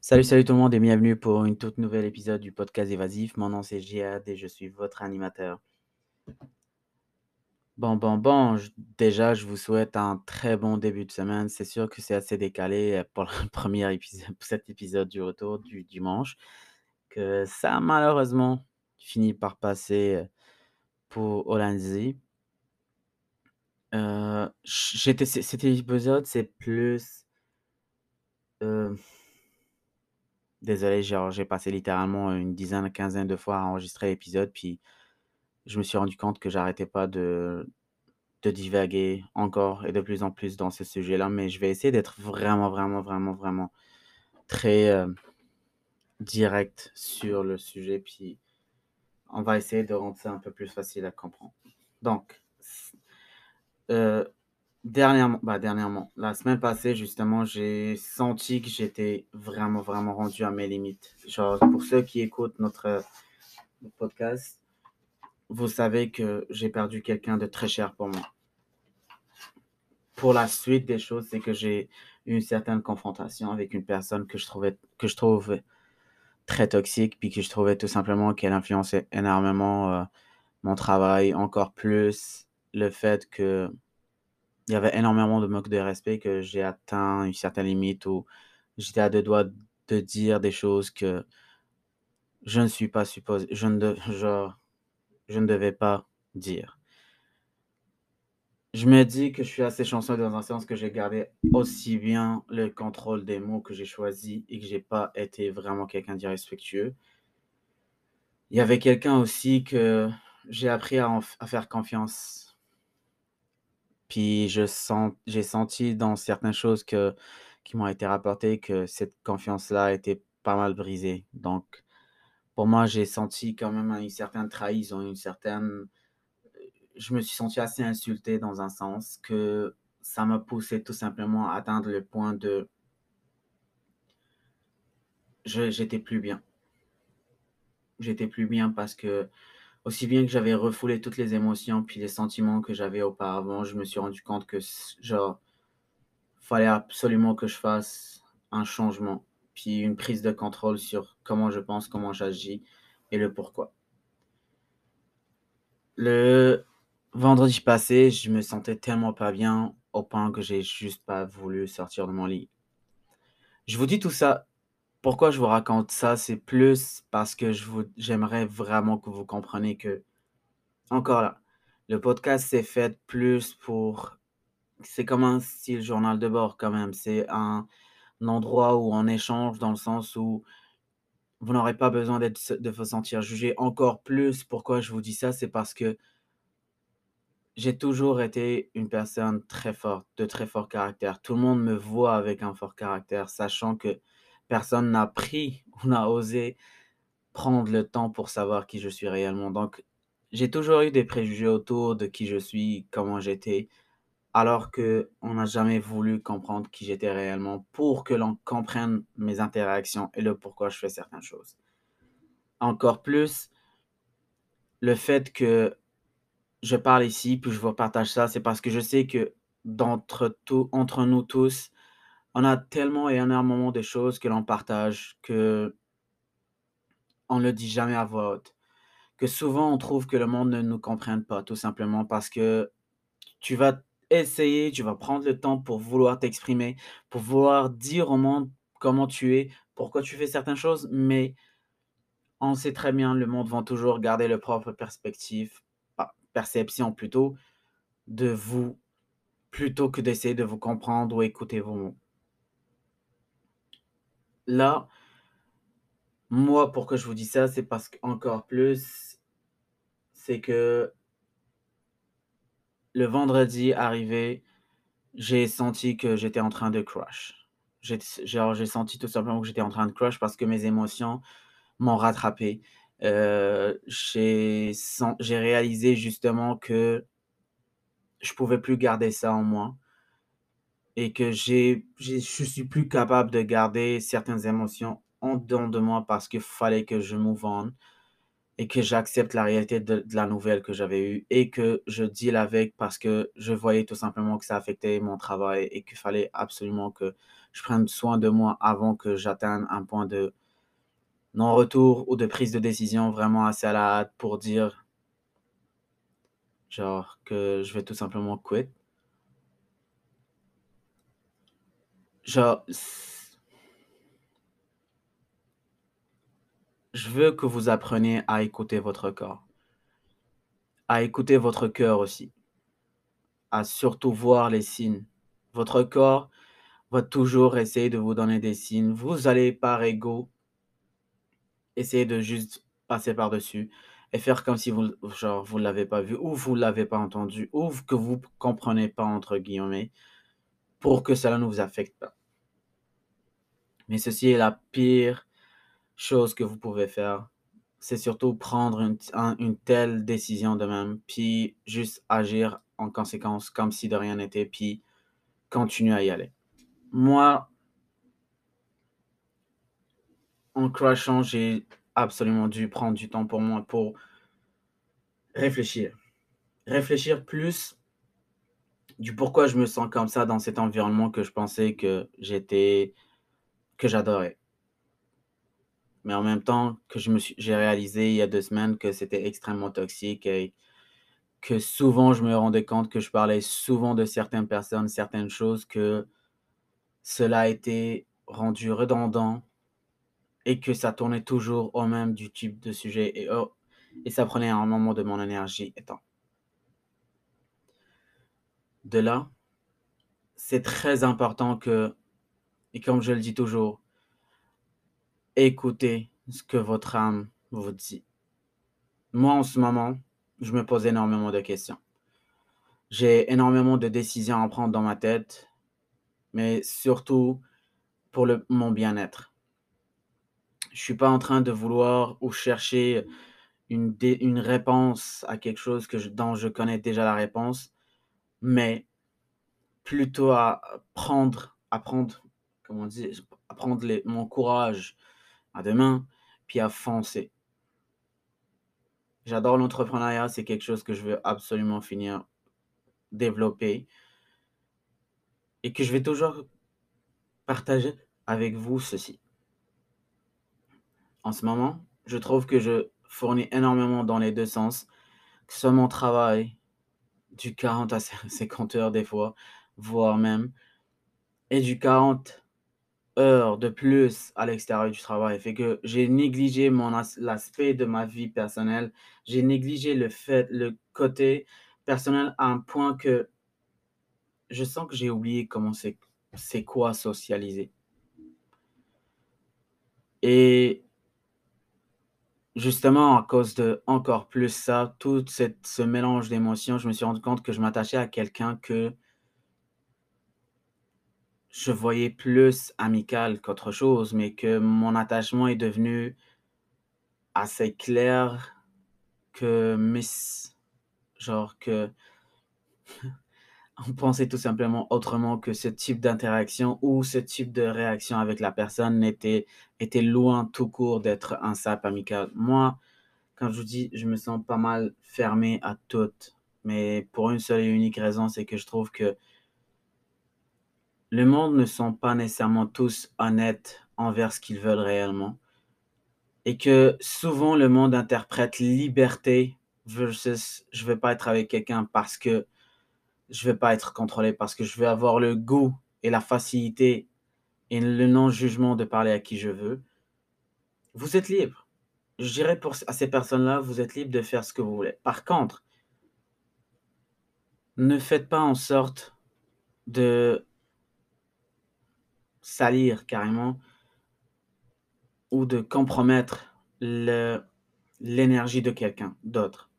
Salut, salut tout le monde et bienvenue pour une toute nouvelle épisode du podcast Évasif. Mon nom c'est Jihad et je suis votre animateur. Bon, bon, bon, déjà je vous souhaite un très bon début de semaine. C'est sûr que c'est assez décalé euh, pour le premier épisode, pour cet épisode du retour du dimanche, que ça malheureusement fini par passer euh, pour Holandzie. Euh, cet épisode c'est plus... euh, désolé, j'ai passé littéralement une dizaine, quinzaine de fois à enregistrer l'épisode, puis je me suis rendu compte que j'arrêtais pas de, de divaguer encore et de plus en plus dans ce sujet-là, mais je vais essayer d'être vraiment, vraiment, vraiment, vraiment très euh, direct sur le sujet, puis on va essayer de rendre ça un peu plus facile à comprendre. Donc, euh, dernièrement, bah, dernièrement, la semaine passée, justement, j'ai senti que j'étais vraiment, vraiment rendu à mes limites. Genre, pour ceux qui écoutent notre, notre podcast, vous savez que j'ai perdu quelqu'un de très cher pour moi. Pour la suite des choses, c'est que j'ai eu une certaine confrontation avec une personne que je trouvais que je trouve très toxique, puis que je trouvais tout simplement qu'elle influençait énormément euh, mon travail, encore plus le fait que il y avait énormément de manque de respect, que j'ai atteint une certaine limite où j'étais à deux doigts de dire des choses que je ne suis pas supposé, je ne, de- genre, je ne devais pas dire. Je me dis que je suis assez chanceux dans un sens que j'ai gardé aussi bien le contrôle des mots que j'ai choisis et que j'ai pas été vraiment quelqu'un d'irrespectueux. Il y avait quelqu'un aussi que j'ai appris à, faire confiance. Puis je sens, j'ai senti dans certaines choses que, qui m'ont été rapportées que cette confiance-là était pas mal brisée. Donc, pour moi, j'ai senti quand même une certaine trahison, une certaine je me suis senti assez insulté dans un sens que ça m'a poussé tout simplement à atteindre le point de j'étais plus bien. J'étais plus bien parce que aussi bien que j'avais refoulé toutes les émotions puis les sentiments que j'avais auparavant, je me suis rendu compte que genre fallait absolument que je fasse un changement puis une prise de contrôle sur comment je pense, comment j'agis et le pourquoi. Le vendredi passé, je me sentais tellement pas bien au point que j'ai juste pas voulu sortir de mon lit. Je vous dis tout ça, pourquoi je vous raconte ça, c'est plus parce que j'aimerais vraiment que vous compreniez que encore là, le podcast c'est fait plus pour c'est comme un style journal de bord quand même, c'est un endroit où on échange dans le sens où vous n'aurez pas besoin de vous sentir jugé. Encore plus, pourquoi je vous dis ça, c'est parce que J'ai toujours été une personne très forte, de très fort caractère. Tout le monde me voit avec un fort caractère, sachant que personne n'a pris ou n'a osé prendre le temps pour savoir qui je suis réellement. Donc, j'ai toujours eu des préjugés autour de qui je suis, comment j'étais, alors que on n'a jamais voulu comprendre qui j'étais réellement pour que l'on comprenne mes interactions et le pourquoi je fais certaines choses. Encore plus, le fait que je parle ici, puis je vous partage ça, c'est parce que je sais que d'entre tout entre nous tous, on a tellement et énormément de choses que l'on partage, qu'on ne le dit jamais à voix haute. Que souvent on trouve que le monde ne nous comprenne pas, tout simplement parce que tu vas essayer, tu vas prendre le temps pour vouloir t'exprimer, pour vouloir dire au monde comment tu es, pourquoi tu fais certaines choses, mais on sait très bien, le monde va toujours garder le propre perspective, perception plutôt, de vous plutôt que d'essayer de vous comprendre ou écouter vos mots. Là, moi, pourquoi je vous dis ça, c'est parce qu'encore plus, c'est que le vendredi arrivé, j'ai senti que j'étais en train de crush. J'ai, senti tout simplement que j'étais en train de crush parce que mes émotions m'ont rattrapé. Euh, j'ai réalisé justement que je pouvais plus garder ça en moi et que j'ai j'ai je suis plus capable de garder certaines émotions en dedans de moi parce qu'il fallait que je move on et que j'accepte la réalité de la nouvelle que j'avais eue et que je deal avec parce que je voyais tout simplement que ça affectait mon travail et qu'il fallait absolument que je prenne soin de moi avant que j'atteigne un point de non-retour ou de prise de décision vraiment assez à la hâte pour dire genre que je vais tout simplement quit. Je veux que vous appreniez à écouter votre corps, à écouter votre cœur aussi, à surtout voir les signes. Votre corps va toujours essayer de vous donner des signes. Vous allez par ego essayer de juste passer par-dessus et faire comme si vous vous l'avez pas vu ou vous l'avez pas entendu ou que vous comprenez pas entre guillemets pour que cela ne vous affecte pas. Mais ceci est la pire chose que vous pouvez faire. C'est surtout prendre une, telle décision de même, puis juste agir en conséquence comme si de rien n'était, puis continuer à y aller. Moi, en crashant, j'ai absolument dû prendre du temps pour moi pour réfléchir. Réfléchir plus du pourquoi je me sens comme ça dans cet environnement que je pensais que j'étais que j'adorais. Mais en même temps que je me suis j'ai réalisé il y a deux semaines que c'était extrêmement toxique et que souvent je me rendais compte que je parlais souvent de certaines personnes, certaines choses, que cela a été rendu redondant et que ça tournait toujours au même du type de sujet et, oh, et ça prenait un moment de mon énergie étant. De là, c'est très important que, et comme je le dis toujours, écoutez ce que votre âme vous dit. Moi, en ce moment, je me pose énormément de questions. J'ai énormément de décisions à prendre dans ma tête, mais surtout pour mon bien-être. Je suis pas en train de vouloir ou chercher une, réponse à quelque chose que dont je connais déjà la réponse, mais plutôt à prendre, à prendre, comment dire, à prendre mon courage à demain, puis à foncer. J'adore l'entrepreneuriat, c'est quelque chose que je veux absolument finir développer et que je vais toujours partager avec vous ceci en ce moment. Je trouve que je fournis énormément dans les deux sens, que ce soit mon travail, du 40 à 50 heures des fois, voire même, et du 40 heures de plus à l'extérieur du travail. Fait que j'ai négligé mon l'aspect de ma vie personnelle, j'ai négligé le fait, le côté personnel à un point que je sens que j'ai oublié comment c'est, c'est quoi socialiser. Et Justement, à cause de encore plus ça, tout cette ce mélange d'émotions, je me suis rendu compte que je m'attachais à quelqu'un que je voyais plus amical qu'autre chose, mais que mon attachement est devenu assez clair que miss genre que on pensait tout simplement autrement que ce type d'interaction ou ce type de réaction avec la personne était, était loin tout court d'être un sap amical. Moi, quand je vous dis, je me sens pas mal fermé à tout, mais pour une seule et unique raison, c'est que je trouve que le monde ne sont pas nécessairement tous honnêtes envers ce qu'ils veulent réellement. Et que souvent le monde interprète liberté versus je veux pas être avec quelqu'un parce que je vais pas être contrôlé parce que je vais avoir le goût et la facilité et le non-jugement de parler à qui je veux. Vous êtes libre. Je dirais pour, à ces personnes-là, vous êtes libre de faire ce que vous voulez. Par contre, ne faites pas en sorte de salir carrément ou de compromettre l'énergie de quelqu'un d'autre.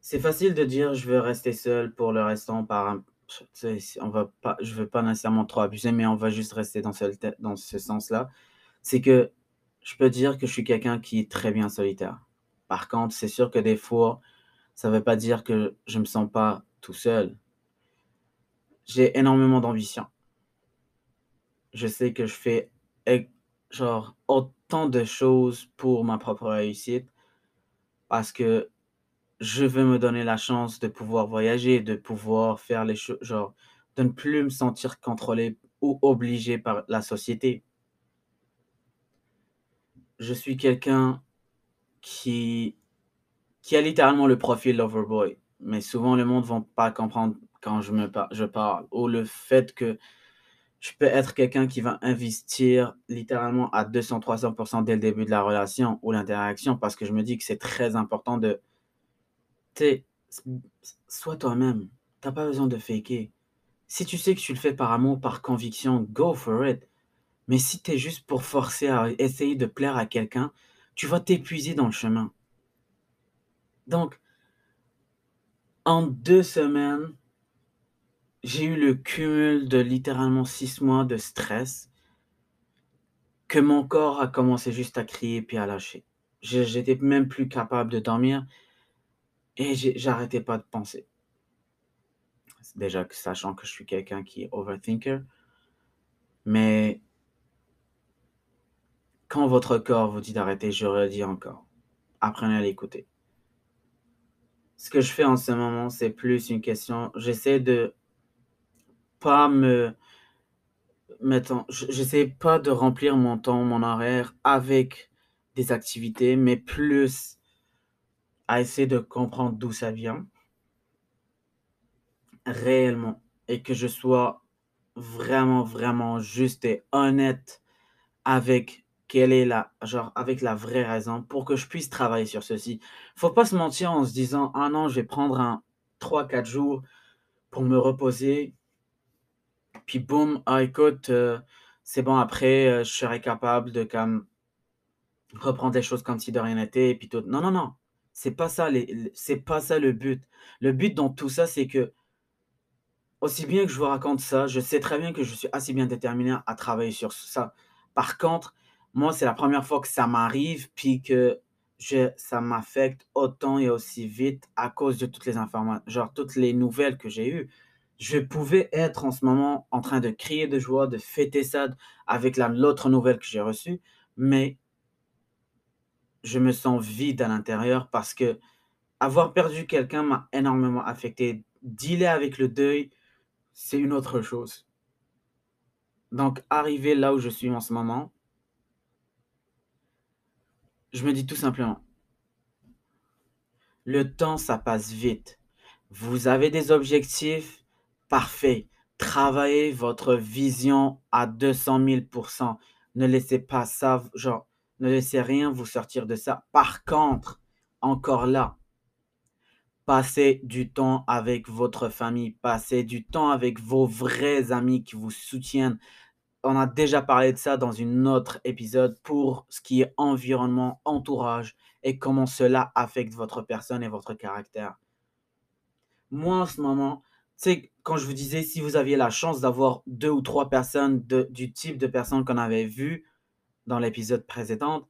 C'est facile de dire je veux rester seul pour le restant par un on va pas je veux pas nécessairement trop abuser, mais on va juste rester dans ce dans ce sens-là. C'est que je peux dire que je suis quelqu'un qui est très bien solitaire. Par contre, c'est sûr que des fois, ça veut pas dire que je me sens pas tout seul. J'ai énormément d'ambition. Je sais que je fais genre autant de choses pour ma propre réussite parce que je veux me donner la chance de pouvoir voyager, de pouvoir faire les choses, genre de ne plus me sentir contrôlé ou obligé par la société. Je suis quelqu'un qui qui a littéralement le profil Loverboy, mais souvent le monde ne va pas comprendre quand je me par je parle ou le fait que je peux être quelqu'un qui va investir littéralement à 200-300% dès le début de la relation ou l'interaction parce que je me dis que c'est très important de tu sois toi-même. Tu as pas besoin de faker. Si tu sais que tu le fais par amour, par conviction, go for it. Mais si tu es juste pour forcer à essayer de plaire à quelqu'un, tu vas t'épuiser dans le chemin. Donc en 2 semaines j'ai eu le cumul de littéralement 6 mois de stress que mon corps a commencé juste à crier puis à lâcher. J'étais même plus capable de dormir et j'arrêtais pas de penser. Déjà que sachant que je suis quelqu'un qui est overthinker. Mais quand votre corps vous dit d'arrêter, je redis encore, apprenez à l'écouter. Ce que je fais en ce moment, c'est plus une question j'essaie de pas me j j'essaie pas de remplir mon temps, mon horaire avec des activités, mais plus à essayer de comprendre d'où ça vient réellement et que je sois vraiment, vraiment juste et honnête avec quelle est la genre avec la vraie raison pour que je puisse travailler sur ceci. Faut pas se mentir en se disant: «Ah non, je vais prendre un 3-4 jours pour me reposer» puis boum, ah écoute, heu, c'est bon après, heu, je serai capable de comme reprendre les choses comme si de rien n'était et puis tout. Non, non, non, c'est pas ça c'est pas ça le but. Le but dans tout ça, c'est que aussi bien que je vous raconte ça, je sais très bien que je suis assez bien déterminé à travailler sur ça. Par contre, moi, c'est la première fois que ça m'arrive, puis que je ça m'affecte autant et aussi vite à cause de toutes les informa genre toutes les nouvelles que j'ai eues. Je pouvais être en ce moment en train de crier de joie, de fêter ça avec la l'autre nouvelle que j'ai reçue, mais je me sens vide à l'intérieur parce qu'avoir perdu quelqu'un m'a énormément affecté. Dealer avec le deuil, c'est une autre chose. Donc arrivé là où je suis en ce moment je me dis tout simplement le temps, ça passe vite. Vous avez des objectifs, parfait. Travaillez votre vision à 200 000 %. Ne laissez pas ça genre, ne laissez rien vous sortir de ça. Par contre, encore là passez du temps avec votre famille, passez du temps avec vos vrais amis qui vous soutiennent. On a déjà parlé de ça dans une autre épisode pour ce qui est environnement, entourage et comment cela affecte votre personne et votre caractère. Moi, en ce moment, sais, quand je vous disais, si vous aviez la chance d'avoir 2 ou 3 personnes de du type de personnes qu'on avait vues dans l'épisode précédent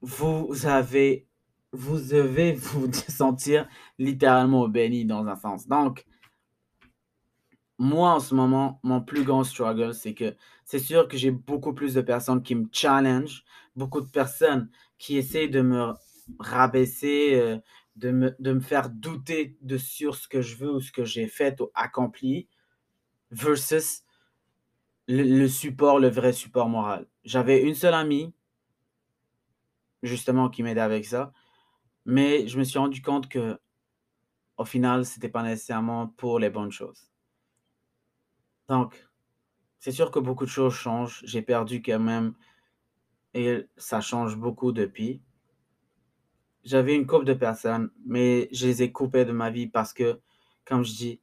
vous avez vous devez vous sentir littéralement béni dans un sens. Donc moi, en ce moment, mon plus grand struggle, c'est que c'est sûr que j'ai beaucoup plus de personnes qui me challenge, beaucoup de personnes qui essaient de me rabaisser, heu, de me de me faire douter de sur ce que je veux ou ce que j'ai fait ou accompli versus le le support, le vrai support moral. J'avais une seule amie justement qui m'aidait avec ça, mais je me suis rendu compte qu'au final, c'était pas nécessairement pour les bonnes choses. Donc, c'est sûr que beaucoup de choses changent. J'ai perdu quand même et ça change beaucoup depuis. J'avais une couple de personnes, mais je les ai coupées de ma vie parce que, comme je dis,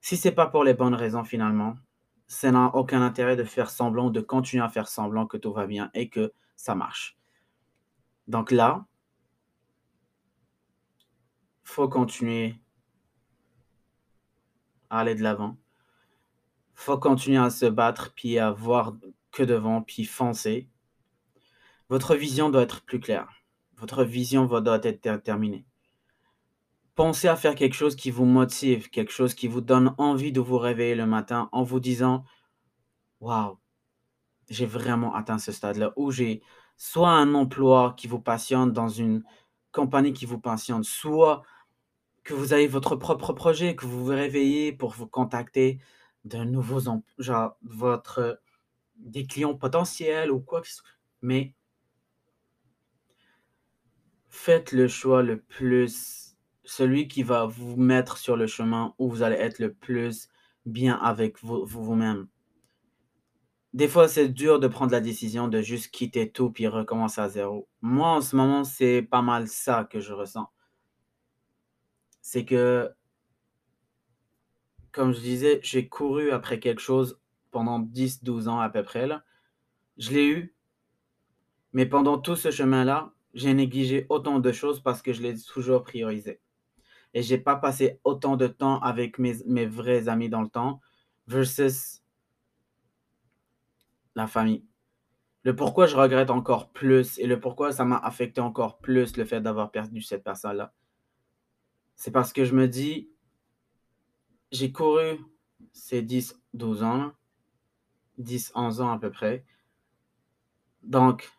si c'est pas pour les bonnes raisons finalement, ça n'a aucun intérêt de faire semblant de continuer à faire semblant que tout va bien et que ça marche. Donc là faut continuer à aller de l'avant. Faut continuer à se battre, puis à voir que devant, puis foncer. Votre vision doit être plus claire. Votre vision doit être déterminée. Pensez à faire quelque chose qui vous motive, quelque chose qui vous donne envie de vous réveiller le matin en vous disant: «Waouh, j'ai vraiment atteint ce stade-là» ou j'ai soit un emploi qui vous passionne dans une compagnie qui vous passionne, soit que vous avez votre propre projet, que vous vous réveillez pour vous contacter de nouveaux em genre votre des clients potentiels ou quoi que ce soit, mais faites le choix le plus celui qui va vous mettre sur le chemin où vous allez être le plus bien avec vous vous-même. Des fois, c'est dur de prendre la décision de juste quitter tout puis recommencer à zéro. Moi, en ce moment, c'est pas mal ça que je ressens. C'est que comme je disais, j'ai couru après quelque chose pendant 10-12 ans à peu près là. Je l'ai eu mais pendant tout ce chemin-là, j'ai négligé autant de choses parce que je l'ai toujours priorisé et j'ai pas passé autant de temps avec mes mes vrais amis dans le temps versus la famille. Le pourquoi je regrette encore plus et le pourquoi ça m'a affecté encore plus le fait d'avoir perdu cette personne-là c'est parce que je me dis j'ai couru ces 10-12 ans, 10-11 ans à peu près. Donc,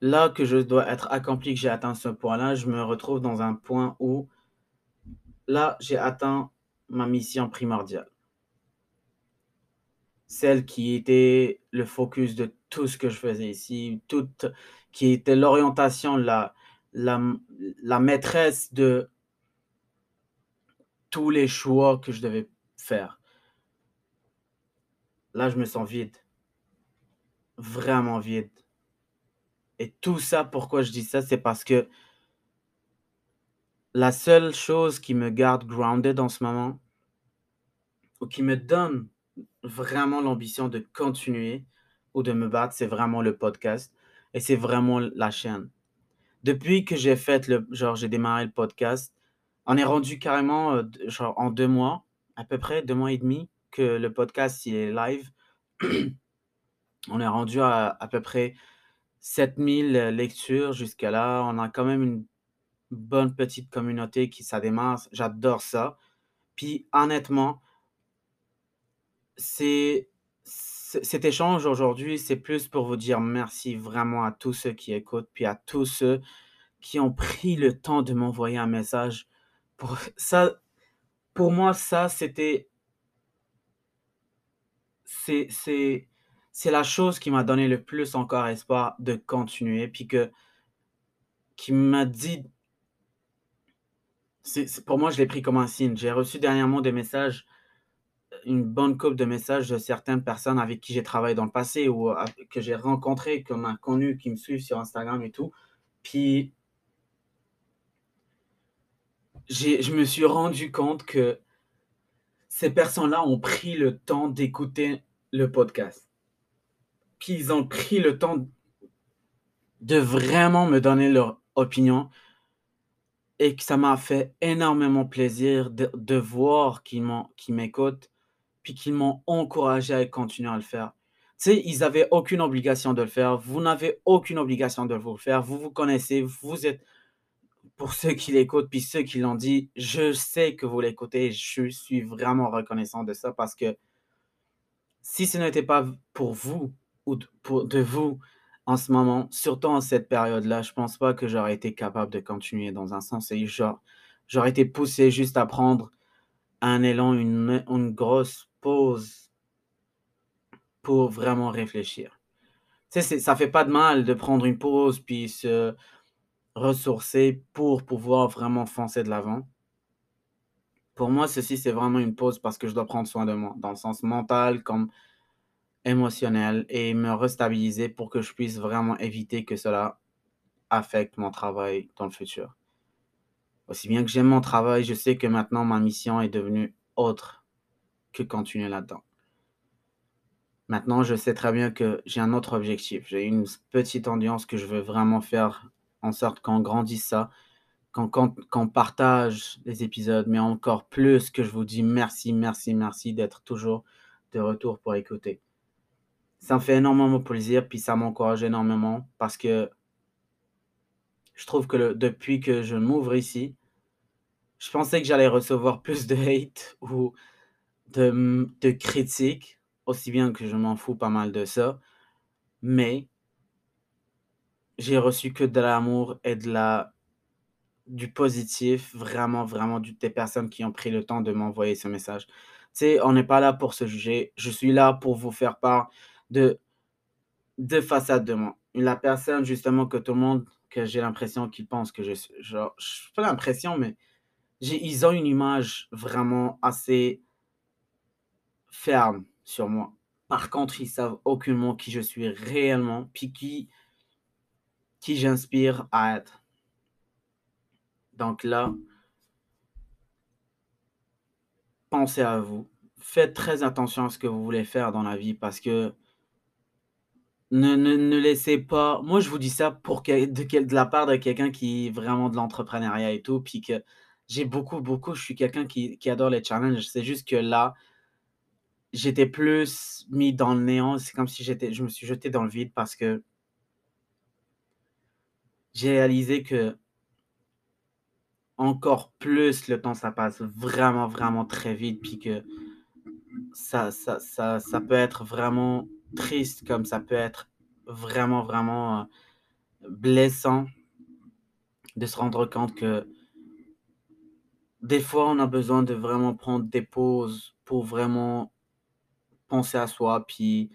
là que je dois être accompli, que j'ai atteint ce point-là, je me retrouve dans un point où là, j'ai atteint ma mission primordiale. Celle qui était le focus de tout ce que je faisais ici, toute qui était l'orientation, la la maîtresse de tous les choix que je devais faire. Là, je me sens vide. Vraiment vide. Et tout ça, pourquoi je dis ça? C'est parce que la seule chose qui me garde grounded en ce moment ou qui me donne vraiment l'ambition de continuer ou de me battre, c'est vraiment le podcast et c'est vraiment la chaîne. Depuis que j'ai fait le genre j'ai démarré le podcast, on est rendu carrément, heu, d genre en 2 mois, à peu près 2 mois et demi que le podcast il est live. On est rendu à à peu près 7000 lectures jusqu'à là. On a quand même une bonne petite communauté qui ça démarre, j'adore ça. Puis honnêtement c'est cet échange aujourd'hui, c'est plus pour vous dire merci vraiment à tous ceux qui écoutent, puis à tous ceux qui ont pris le temps de m'envoyer un message pour ça pour moi, ça, c'était c'est c'est la chose qui m'a donné le plus encore espoir de continuer, puis que qui m'a dit pour moi, je l'ai pris comme un signe. J'ai reçu dernièrement des messages, une bonne couple de messages de certaines personnes avec qui j'ai travaillé dans le passé ou que j'ai rencontrées, comme inconnues, qui me suivent sur Instagram et tout. Puis je me suis rendu compte que ces personnes-là ont pris le temps d'écouter le podcast. Qu'ils ont pris le temps de vraiment me donner leur opinion et que ça m'a fait énormément plaisir de voir qu'ils qu'ils m'écoutent, puis qu'ils m'ont encouragé à continuer à le faire. Tu sais, ils avaient aucune obligation de le faire, vous n'avez aucune obligation de vous le faire, vous vous connaissez, vous êtes pour ceux qui l'écoutent, puis ceux qui l'ont dit, je sais que vous l'écoutez, je suis vraiment reconnaissant de ça parce que si ce n'était pas pour vous ou d pour de vous en ce moment, surtout en cette période-là, je pense pas que j'aurais été capable de continuer dans un sens et j'aurais été poussé juste à prendre un élan, une une grosse pause pour vraiment réfléchir. Tu sais, ça fait pas de mal de prendre une pause puis se ressourcer pour pouvoir vraiment foncer de l'avant. Pour moi, ceci, c'est vraiment une pause parce que je dois prendre soin de moi, dans le sens mental comme émotionnel et me restabiliser pour que je puisse vraiment éviter que cela affecte mon travail dans le futur. Aussi bien que j'aime mon travail, je sais que maintenant ma mission est devenue autre que continuer là-dedans. Maintenant, je sais très bien que j'ai un autre objectif. J'ai une petite audience que je veux vraiment faire en sorte qu'on grandisse ça, qu'on partage les épisodes, mais encore plus que je vous dis merci, merci, merci d'être toujours de retour pour écouter. Ça me fait énormément plaisir, puis ça m'encourage énormément parce que je trouve que depuis que je m'ouvre ici, je pensais que j'allais recevoir plus de hate ou de, critiques, aussi bien que je m'en fous pas mal de ça, mais j'ai reçu que de l'amour et de la du positif, vraiment, vraiment des personnes qui ont pris le temps de m'envoyer ce message. Tu sais, on n'est pas là pour se juger. Je suis là pour vous faire part de 2 façades de moi. La personne justement que tout le monde que j'ai l'impression qu'ils pensent que je suis genre, j pas l'impression, mais ils ont une image vraiment assez ferme sur moi. Par contre, ils savent aucunement qui je suis réellement, puis qui qui j'inspire à être. Donc là pensez à vous. Faites très attention à ce que vous voulez faire dans la vie parce que ne ne ne laissez pas moi je vous dis ça pour de quel la part de quelqu'un qui est vraiment de l'entrepreneuriat et tout, puis que j'ai beaucoup, beaucoup je suis quelqu'un qui qui adore les challenges. C'est juste que là j'étais plus mis dans le néant. C'est comme si j'étais je me suis jeté dans le vide parce que j'ai réalisé que encore plus le temps ça passe vraiment, vraiment très vite, puis que ça ça ça ça peut être vraiment triste comme ça peut être vraiment, vraiment, heu, blessant de se rendre compte que des fois, on a besoin de vraiment prendre des pauses pour vraiment penser à soi, puis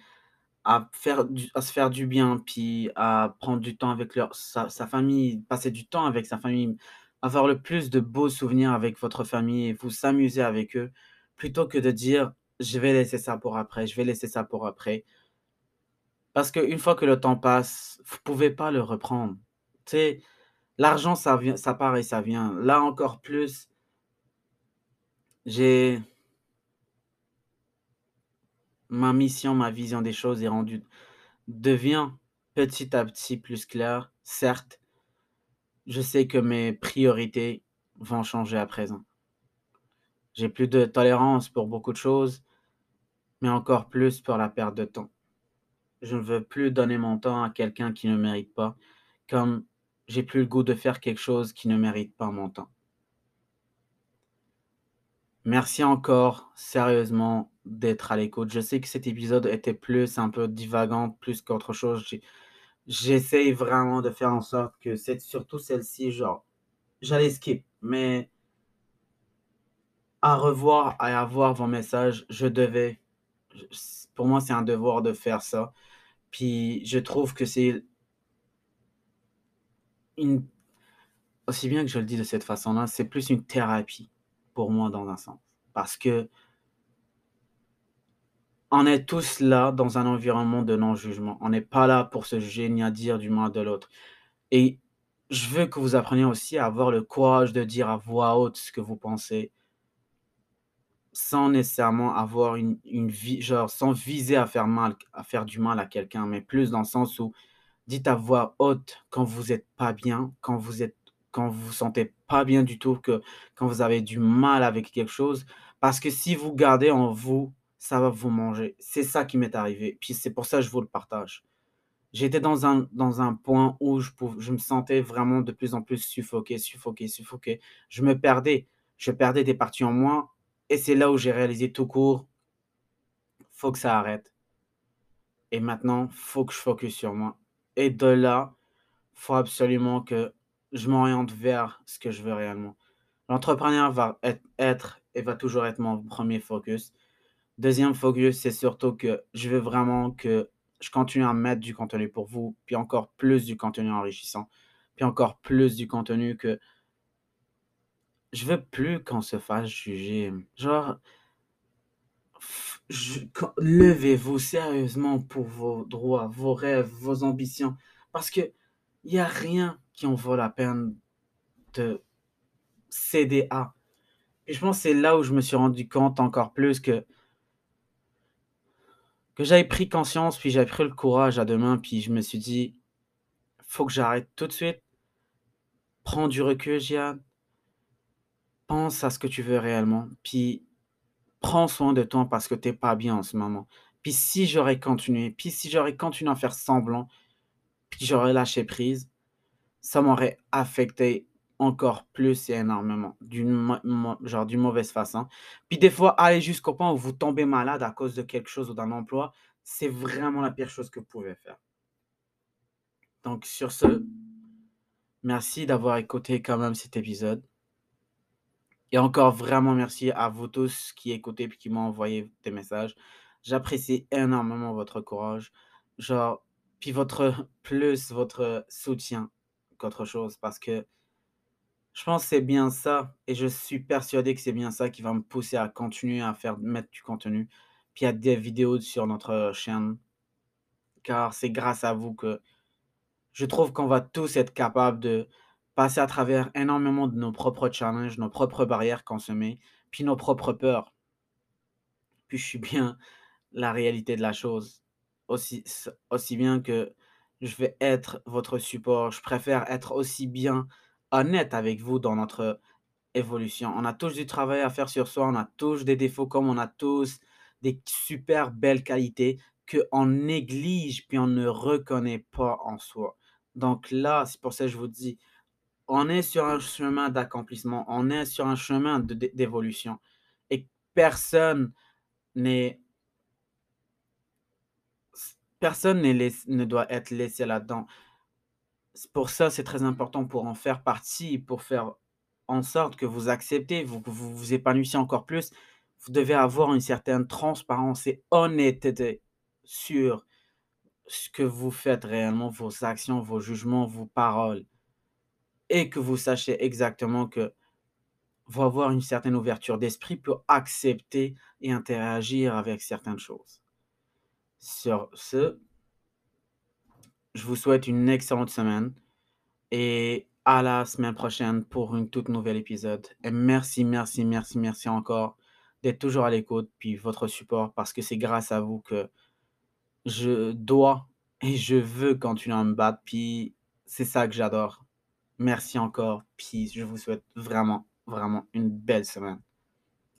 à faire du à se faire du bien, puis à prendre du temps avec leur sa sa famille, passer du temps avec sa famille, avoir le plus de beaux souvenirs avec votre famille et vous s'amuser avec eux, plutôt que de dire: «Je vais laisser ça pour après, je vais laisser ça pour après». Parce qu'une fois que le temps passe, vous pouvez pas le reprendre. Tu sais, l'argent ça vient ça part et ça vient. Là encore plus j'ai ma mission, ma vision des choses est rendue devient petit à petit plus claire. Certes, je sais que mes priorités vont changer à présent. J'ai plus de tolérance pour beaucoup de choses, mais encore plus pour la perte de temps. Je ne veux plus donner mon temps à quelqu'un qui ne mérite pas, comme j'ai plus le goût de faire quelque chose qui ne mérite pas mon temps. Merci encore, sérieusement, d'être à l'écoute. Je sais que cet épisode était plus un peu divagant, plus qu'autre chose. J'essaye vraiment de faire en sorte que cette surtout celle-ci, genre, j'allais skip, mais à revoir à voir vos messages, je devais. Pour moi, c'est un devoir de faire ça. Puis je trouve que c'est une aussi bien que je le dis de cette façon-là, c'est plus une thérapie pour moi dans un sens. Parce que on est tous là dans un environnement de non-jugement. On n'est pas là pour se juger ni à dire du mal de l'autre et je veux que vous appreniez aussi à avoir le courage de dire à voix haute ce que vous pensez sans nécessairement avoir une une vi genre sans viser à faire mal à faire du mal à quelqu'un, mais plus dans le sens où dites à voix haute quand vous êtes pas bien, quand vous êtes quand vous sentez pas bien du tout, que quand vous avez du mal avec quelque chose, parce que si vous gardez en vous, ça va vous manger. C'est ça qui m'est arrivé, puis c'est pour ça que je vous le partage. J'étais dans un dans un point où je pouv je me sentais vraiment de plus en plus suffoqué, suffoqué, suffoqué. Je me perdais, je perdais des parties en moi et c'est là où j'ai réalisé tout court faut que ça arrête et maintenant, faut que je focus sur moi et de là, faut absolument que je m'oriente vers ce que je veux réellement. L'entrepreneuriat va être et va toujours être mon 1er focus. 2e focus, c'est surtout que je veux vraiment que je continue à mettre du contenu pour vous, puis encore plus du contenu enrichissant, puis encore plus du contenu que je veux plus qu'on se fasse juger. Genre levez-vous sérieusement pour vos droits, vos rêves, vos ambitions, parce qu'il y a rien qui en vaut la peine de céder à et je pense c'est là où je me suis rendu compte encore plus que que j'avais pris conscience, puis j'avais pris le courage à 2 mains, puis je me suis dit: «Faut que j'arrête tout de suite. Prends du recul, Jian» «pense à ce que tu veux réellement, puis prends soin de toi parce que tu es pas bien en ce moment». Puis si j'aurais continué, puis si j'aurais continué à faire semblant, puis j'aurais lâché prise, ça m'aurait affecté encore plus et énormément, d'une genre d'une mauvaise façon. Puis des fois, aller jusqu'au point où vous tombez malade à cause de quelque chose ou d'un emploi, c'est vraiment la pire chose que vous pouvez faire. Donc sur ce Merci d'avoir écouté quand même cet épisode. Et encore vraiment merci à vous tous qui écoutez puis qui m'ont envoyé des messages. J'apprécie énormément votre courage, genre puis votre plus votre soutien qu'autre chose parce que je pense que c'est bien ça et je suis persuadé que c'est bien ça qui va me pousser à continuer à faire mettre du contenu, puis à des vidéos sur notre chaîne. Car c'est grâce à vous que je trouve qu'on va tous être capables de passer à travers énormément de nos propres challenges, nos propres barrières qu'on se met, puis nos propres peurs. Puis je suis bien la réalité de la chose. Aussi, aussi bien que je vais être votre support, je préfère être aussi bien honnête avec vous dans notre évolution. On a tous du travail à faire sur soi, on a tous des défauts comme on a tous des super belles qualités qu'on néglige puis on ne reconnaît pas en soi. Donc là, c'est pour ça que je vous dis, on est sur un chemin d'accomplissement, on est sur un chemin d'évolution et personne n'est personne ne doit être laissé là-dedans. Pour ça, c'est très important pour en faire partie, pour faire en sorte que vous acceptez, vous vous vous épanouissiez encore plus. Vous devez avoir une certaine transparence et honnêteté sur ce que vous faites réellement, vos actions, vos jugements, vos paroles et que vous sachiez exactement que vous avoir une certaine ouverture d'esprit pour accepter et interagir avec certaines choses. Sur ce, je vous souhaite une excellente semaine et à la semaine prochaine pour une toute nouvelle épisode. Et merci, merci, merci, merci encore d'être toujours à l'écoute, puis votre support, parce que c'est grâce à vous que je dois et je veux continuer à me battre, puis c'est ça que j'adore. Merci encore, puis je vous souhaite vraiment, vraiment une belle semaine.